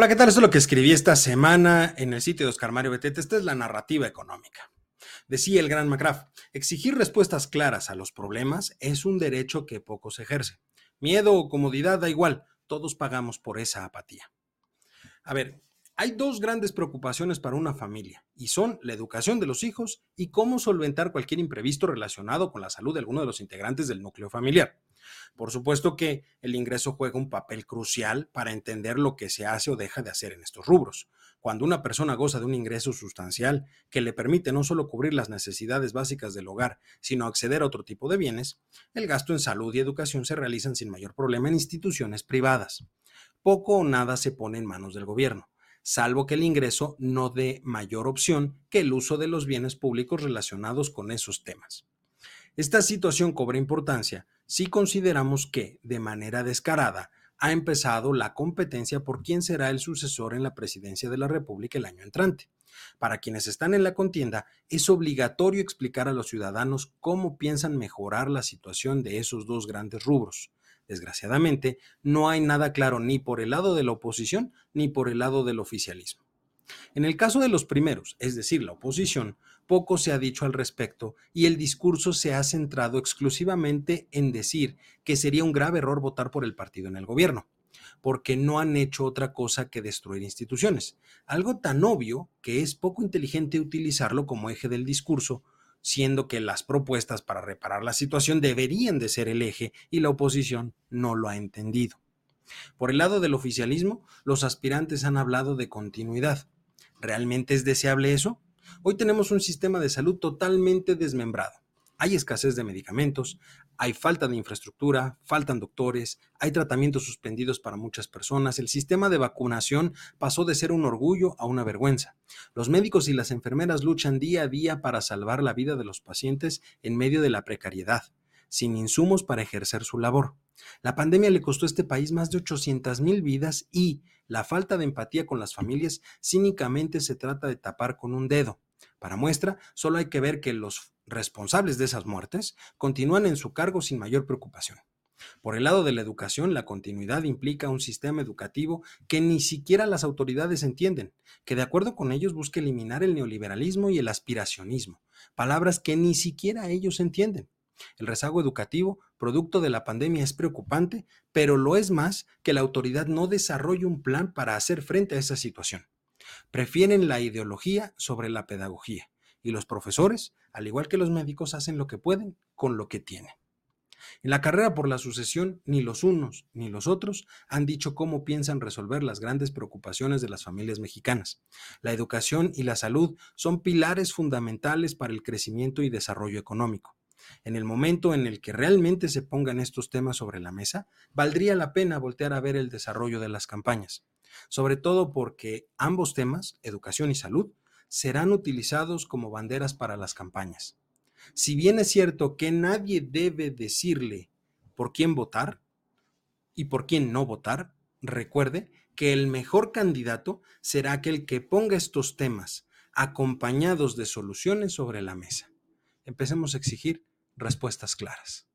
Hola, ¿qué tal? Esto es lo que escribí esta semana en el sitio de Oscar Mario Betete. Esta es la narrativa económica. Decía el gran McGrath, exigir respuestas claras a los problemas es un derecho que poco se ejerce. Miedo o comodidad da igual, todos pagamos por esa apatía. A ver, hay dos grandes preocupaciones para una familia y son la educación de los hijos y cómo solventar cualquier imprevisto relacionado con la salud de alguno de los integrantes del núcleo familiar. Por supuesto que el ingreso juega un papel crucial para entender lo que se hace o deja de hacer en estos rubros. Cuando una persona goza de un ingreso sustancial que le permite no solo cubrir las necesidades básicas del hogar, sino acceder a otro tipo de bienes, el gasto en salud y educación se realizan sin mayor problema en instituciones privadas. Poco o nada se pone en manos del gobierno salvo que el ingreso no dé mayor opción que el uso de los bienes públicos relacionados con esos temas. Esta situación cobra importancia si consideramos que, de manera descarada, ha empezado la competencia por quién será el sucesor en la presidencia de la República el año entrante. Para quienes están en la contienda, es obligatorio explicar a los ciudadanos cómo piensan mejorar la situación de esos dos grandes rubros. Desgraciadamente, no hay nada claro ni por el lado de la oposición ni por el lado del oficialismo. En el caso de los primeros, es decir, la oposición, poco se ha dicho al respecto y el discurso se ha centrado exclusivamente en decir que sería un grave error votar por el partido en el gobierno, porque no han hecho otra cosa que destruir instituciones, algo tan obvio que es poco inteligente utilizarlo como eje del discurso siendo que las propuestas para reparar la situación deberían de ser el eje y la oposición no lo ha entendido. Por el lado del oficialismo, los aspirantes han hablado de continuidad. ¿Realmente es deseable eso? Hoy tenemos un sistema de salud totalmente desmembrado. Hay escasez de medicamentos, hay falta de infraestructura, faltan doctores, hay tratamientos suspendidos para muchas personas, el sistema de vacunación pasó de ser un orgullo a una vergüenza. Los médicos y las enfermeras luchan día a día para salvar la vida de los pacientes en medio de la precariedad, sin insumos para ejercer su labor. La pandemia le costó a este país más de 800 mil vidas y la falta de empatía con las familias cínicamente se trata de tapar con un dedo. Para muestra, solo hay que ver que los responsables de esas muertes continúan en su cargo sin mayor preocupación. Por el lado de la educación, la continuidad implica un sistema educativo que ni siquiera las autoridades entienden, que de acuerdo con ellos busca eliminar el neoliberalismo y el aspiracionismo, palabras que ni siquiera ellos entienden. El rezago educativo, producto de la pandemia, es preocupante, pero lo es más que la autoridad no desarrolle un plan para hacer frente a esa situación. Prefieren la ideología sobre la pedagogía y los profesores, al igual que los médicos, hacen lo que pueden con lo que tienen. En la carrera por la sucesión, ni los unos ni los otros han dicho cómo piensan resolver las grandes preocupaciones de las familias mexicanas. La educación y la salud son pilares fundamentales para el crecimiento y desarrollo económico. En el momento en el que realmente se pongan estos temas sobre la mesa, valdría la pena voltear a ver el desarrollo de las campañas, sobre todo porque ambos temas, educación y salud, serán utilizados como banderas para las campañas. Si bien es cierto que nadie debe decirle por quién votar y por quién no votar, recuerde que el mejor candidato será aquel que ponga estos temas acompañados de soluciones sobre la mesa. Empecemos a exigir respuestas claras.